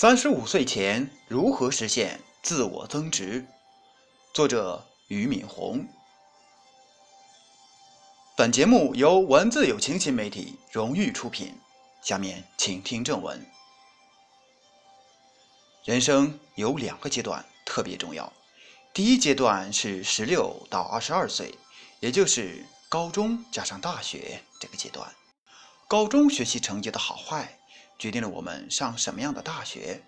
三十五岁前如何实现自我增值？作者俞敏洪。本节目由文字有情新媒体荣誉出品。下面请听正文。人生有两个阶段特别重要，第一阶段是十六到二十二岁，也就是高中加上大学这个阶段。高中学习成绩的好坏。决定了我们上什么样的大学，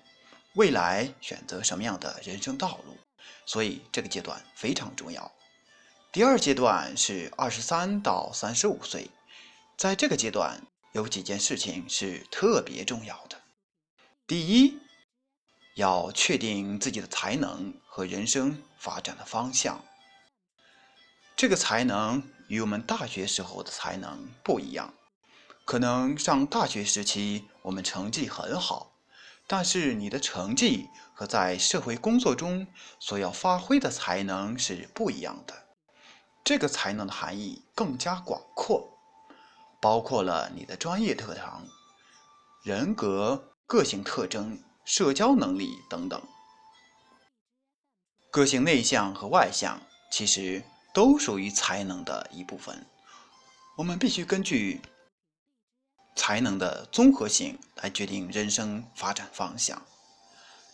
未来选择什么样的人生道路，所以这个阶段非常重要。第二阶段是二十三到三十五岁，在这个阶段有几件事情是特别重要的。第一，要确定自己的才能和人生发展的方向。这个才能与我们大学时候的才能不一样。可能上大学时期我们成绩很好，但是你的成绩和在社会工作中所要发挥的才能是不一样的。这个才能的含义更加广阔，包括了你的专业特长、人格、个性特征、社交能力等等。个性内向和外向其实都属于才能的一部分。我们必须根据。才能的综合性来决定人生发展方向。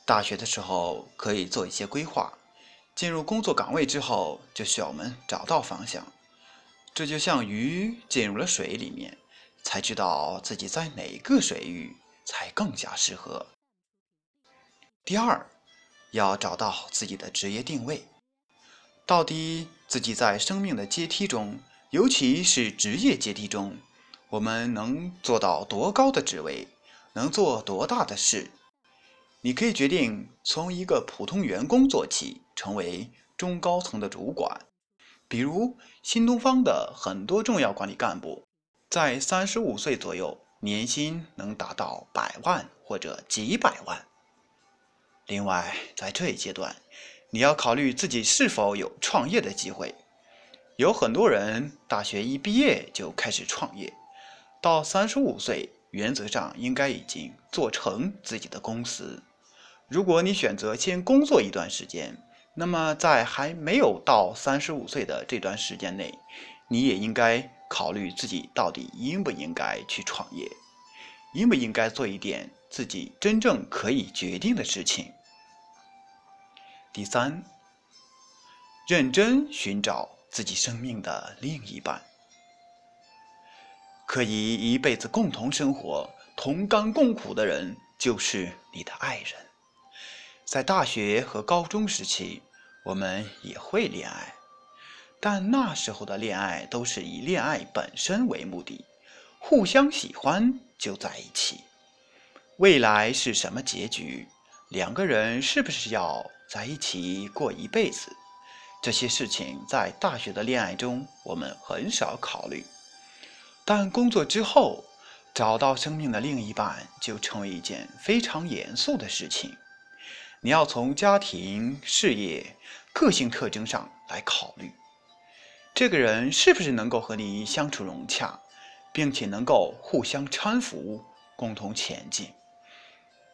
大学的时候可以做一些规划，进入工作岗位之后就需要我们找到方向。这就像鱼进入了水里面，才知道自己在哪个水域才更加适合。第二，要找到自己的职业定位，到底自己在生命的阶梯中，尤其是职业阶梯中。我们能做到多高的职位，能做多大的事？你可以决定从一个普通员工做起，成为中高层的主管。比如新东方的很多重要管理干部，在三十五岁左右，年薪能达到百万或者几百万。另外，在这一阶段，你要考虑自己是否有创业的机会。有很多人大学一毕业就开始创业。到三十五岁，原则上应该已经做成自己的公司。如果你选择先工作一段时间，那么在还没有到三十五岁的这段时间内，你也应该考虑自己到底应不应该去创业，应不应该做一点自己真正可以决定的事情。第三，认真寻找自己生命的另一半。可以一辈子共同生活、同甘共苦的人，就是你的爱人。在大学和高中时期，我们也会恋爱，但那时候的恋爱都是以恋爱本身为目的，互相喜欢就在一起。未来是什么结局？两个人是不是要在一起过一辈子？这些事情在大学的恋爱中，我们很少考虑。但工作之后，找到生命的另一半就成为一件非常严肃的事情。你要从家庭、事业、个性特征上来考虑，这个人是不是能够和你相处融洽，并且能够互相搀扶、共同前进。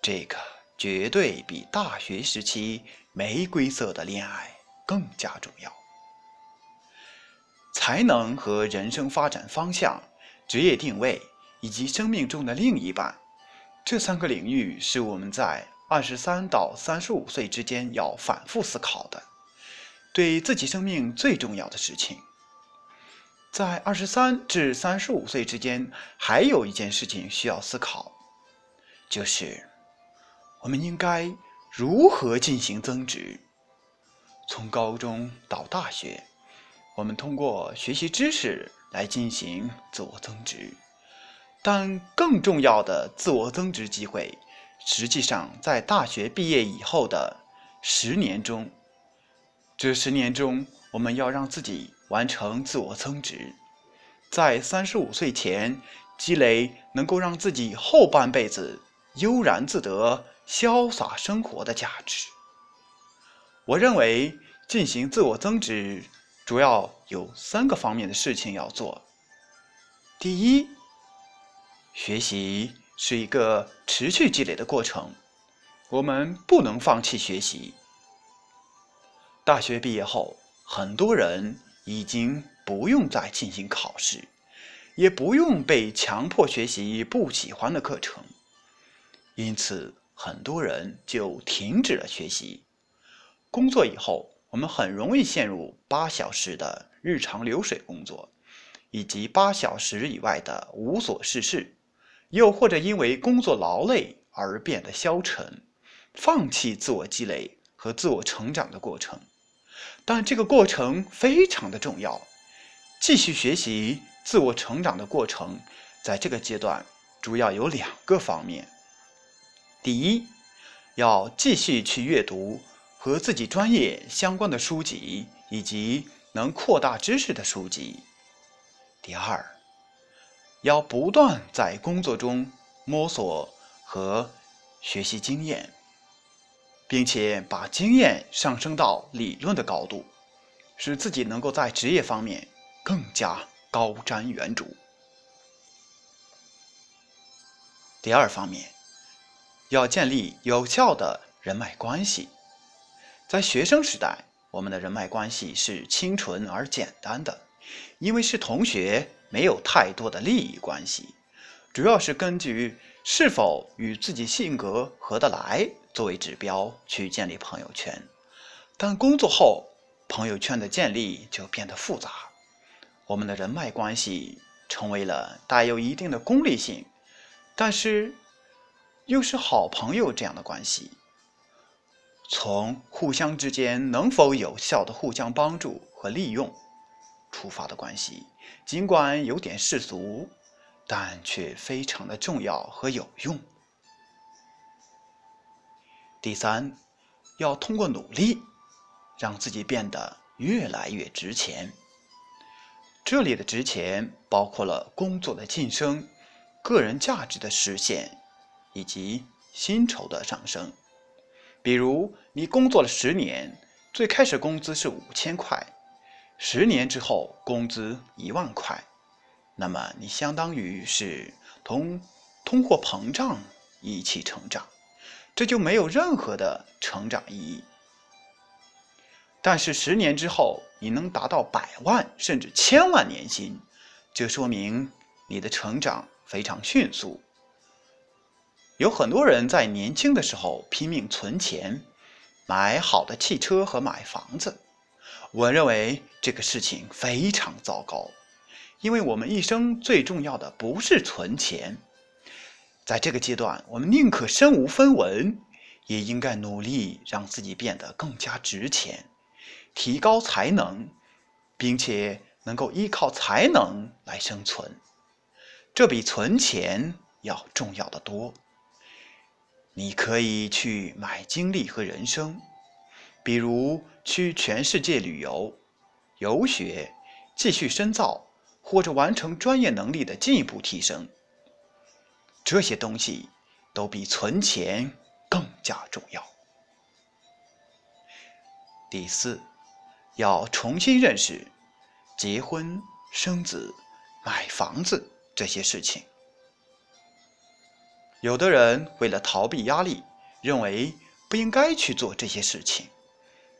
这个绝对比大学时期玫瑰色的恋爱更加重要。才能和人生发展方向。职业定位以及生命中的另一半，这三个领域是我们在二十三到三十五岁之间要反复思考的，对自己生命最重要的事情。在二十三至三十五岁之间，还有一件事情需要思考，就是我们应该如何进行增值。从高中到大学，我们通过学习知识。来进行自我增值，但更重要的自我增值机会，实际上在大学毕业以后的十年中。这十年中，我们要让自己完成自我增值，在三十五岁前积累能够让自己后半辈子悠然自得、潇洒生活的价值。我认为进行自我增值。主要有三个方面的事情要做。第一，学习是一个持续积累的过程，我们不能放弃学习。大学毕业后，很多人已经不用再进行考试，也不用被强迫学习不喜欢的课程，因此很多人就停止了学习。工作以后，我们很容易陷入八小时的日常流水工作，以及八小时以外的无所事事，又或者因为工作劳累而变得消沉，放弃自我积累和自我成长的过程。但这个过程非常的重要，继续学习、自我成长的过程，在这个阶段主要有两个方面：第一，要继续去阅读和自己专业相关的书籍以及能扩大知识的书籍；第二，要不断在工作中摸索和学习经验。并且把经验上升到理论的高度，使自己能够在职业方面更加高瞻远瞩。第二方面，要建立有效的人脉关系。在学生时代，我们的人脉关系是清纯而简单的，因为是同学，没有太多的利益关系，主要是根据是否与自己性格合得来。作为指标去建立朋友圈，但工作后朋友圈的建立就变得复杂。我们的人脉关系成为了带有一定的功利性，但是又是好朋友这样的关系。从互相之间能否有效的互相帮助和利用出发的关系，尽管有点世俗，但却非常的重要和有用。第三，要通过努力，让自己变得越来越值钱。这里的值钱包括了工作的晋升、个人价值的实现以及薪酬的上升。比如，你工作了十年，最开始工资是五千块，十年之后工资一万块，那么你相当于是同通货膨胀一起成长。这就没有任何的成长意义。但是十年之后，你能达到百万甚至千万年薪，这说明你的成长非常迅速。有很多人在年轻的时候拼命存钱，买好的汽车和买房子。我认为这个事情非常糟糕，因为我们一生最重要的不是存钱。在这个阶段，我们宁可身无分文，也应该努力让自己变得更加值钱，提高才能，并且能够依靠才能来生存。这比存钱要重要的多。你可以去买经历和人生，比如去全世界旅游、游学、继续深造，或者完成专业能力的进一步提升。这些东西都比存钱更加重要。第四，要重新认识结婚、生子、买房子这些事情。有的人为了逃避压力，认为不应该去做这些事情，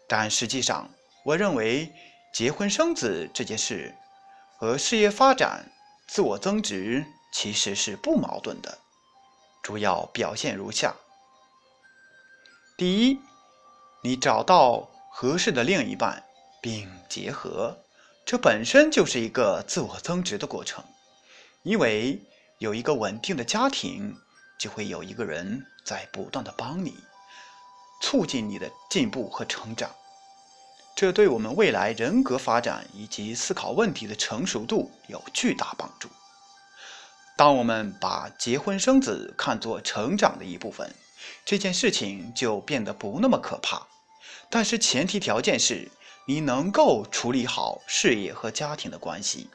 但实际上，我认为结婚生子这件事和事业发展、自我增值。其实是不矛盾的，主要表现如下：第一，你找到合适的另一半并结合，这本身就是一个自我增值的过程，因为有一个稳定的家庭，就会有一个人在不断的帮你，促进你的进步和成长，这对我们未来人格发展以及思考问题的成熟度有巨大帮助。当我们把结婚生子看作成长的一部分，这件事情就变得不那么可怕。但是前提条件是你能够处理好事业和家庭的关系。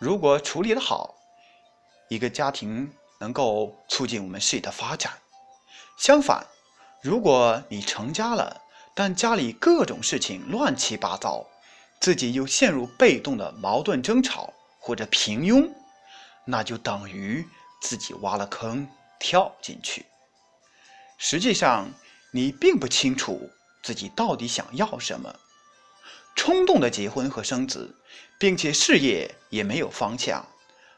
如果处理得好，一个家庭能够促进我们事业的发展。相反，如果你成家了，但家里各种事情乱七八糟，自己又陷入被动的矛盾争吵或者平庸。那就等于自己挖了坑跳进去。实际上你并不清楚自己到底想要什么，冲动的结婚和生子，并且事业也没有方向，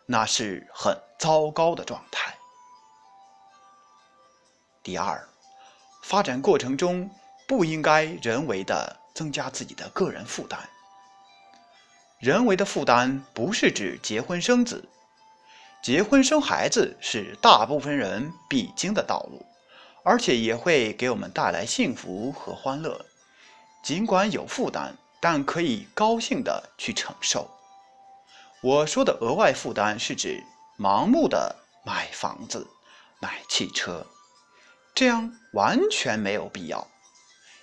那是很糟糕的状态。第二，发展过程中不应该人为的增加自己的个人负担。人为的负担不是指结婚生子，结婚生孩子是大部分人必经的道路，而且也会给我们带来幸福和欢乐。尽管有负担，但可以高兴的去承受。我说的额外负担是指盲目的买房子、买汽车。这样完全没有必要。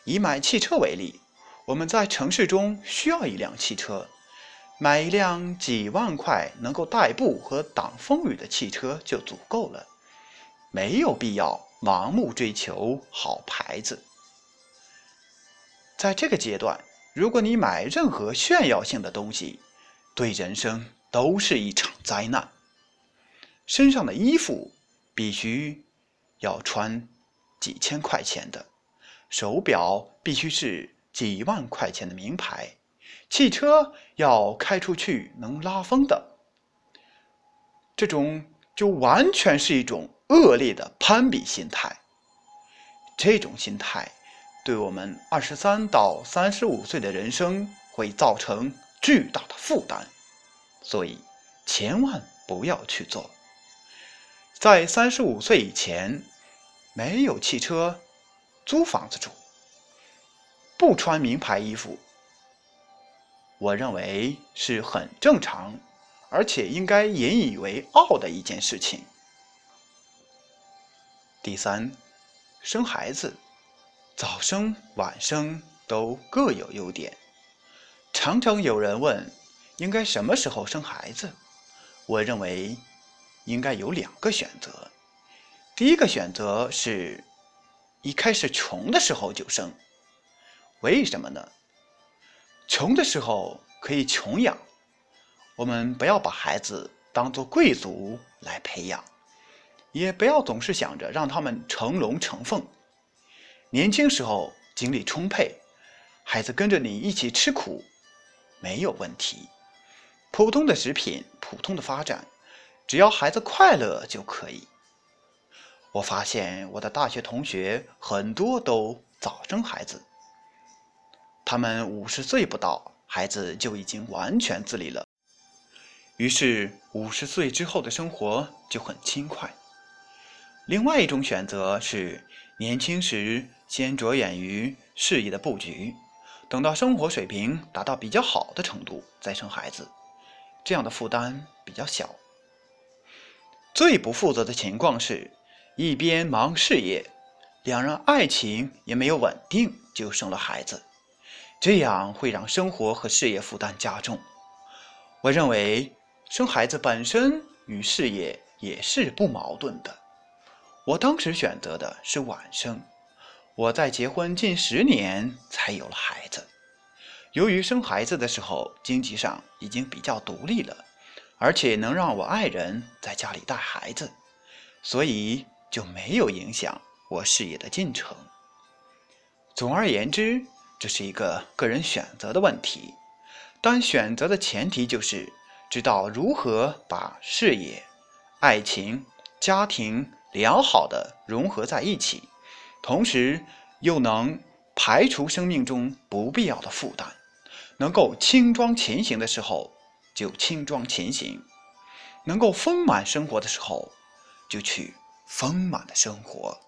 以买汽车为例，我们在城市中需要一辆汽车，买一辆几万块能够代步和挡风雨的汽车就足够了，没有必要盲目追求好牌子。在这个阶段，如果你买任何炫耀性的东西，对人生都是一场灾难。身上的衣服必须要穿。几千块钱的手表必须是几万块钱的名牌，汽车要开出去能拉风的，这种就完全是一种恶劣的攀比心态。这种心态对我们二十三到三十五岁的人生会造成巨大的负担，所以千万不要去做。在三十五岁以前。没有汽车，租房子住，不穿名牌衣服，我认为是很正常，而且应该引以为傲的一件事情。第三，生孩子，早生晚生都各有优点。常常有人问，应该什么时候生孩子？我认为应该有两个选择。第一个选择是，一开始穷的时候就生。为什么呢？穷的时候可以穷养，我们不要把孩子当做贵族来培养，也不要总是想着让他们成龙成凤。年轻时候精力充沛，孩子跟着你一起吃苦，没有问题。普通的食品，普通的发展，只要孩子快乐就可以。我发现我的大学同学很多都早生孩子，他们五十岁不到，孩子就已经完全自理了，于是五十岁之后的生活就很轻快。另外一种选择是年轻时先着眼于事业的布局，等到生活水平达到比较好的程度再生孩子，这样的负担比较小。最不负责的情况是。一边忙事业，两人爱情也没有稳定，就生了孩子，这样会让生活和事业负担加重。我认为生孩子本身与事业也是不矛盾的。我当时选择的是晚生，我在结婚近十年才有了孩子。由于生孩子的时候经济上已经比较独立了，而且能让我爱人在家里带孩子，所以。就没有影响我事业的进程。总而言之，这是一个个人选择的问题，但选择的前提就是知道如何把事业、爱情、家庭良好的融合在一起，同时又能排除生命中不必要的负担，能够轻装前行的时候就轻装前行，能够丰满生活的时候就去。丰满的生活。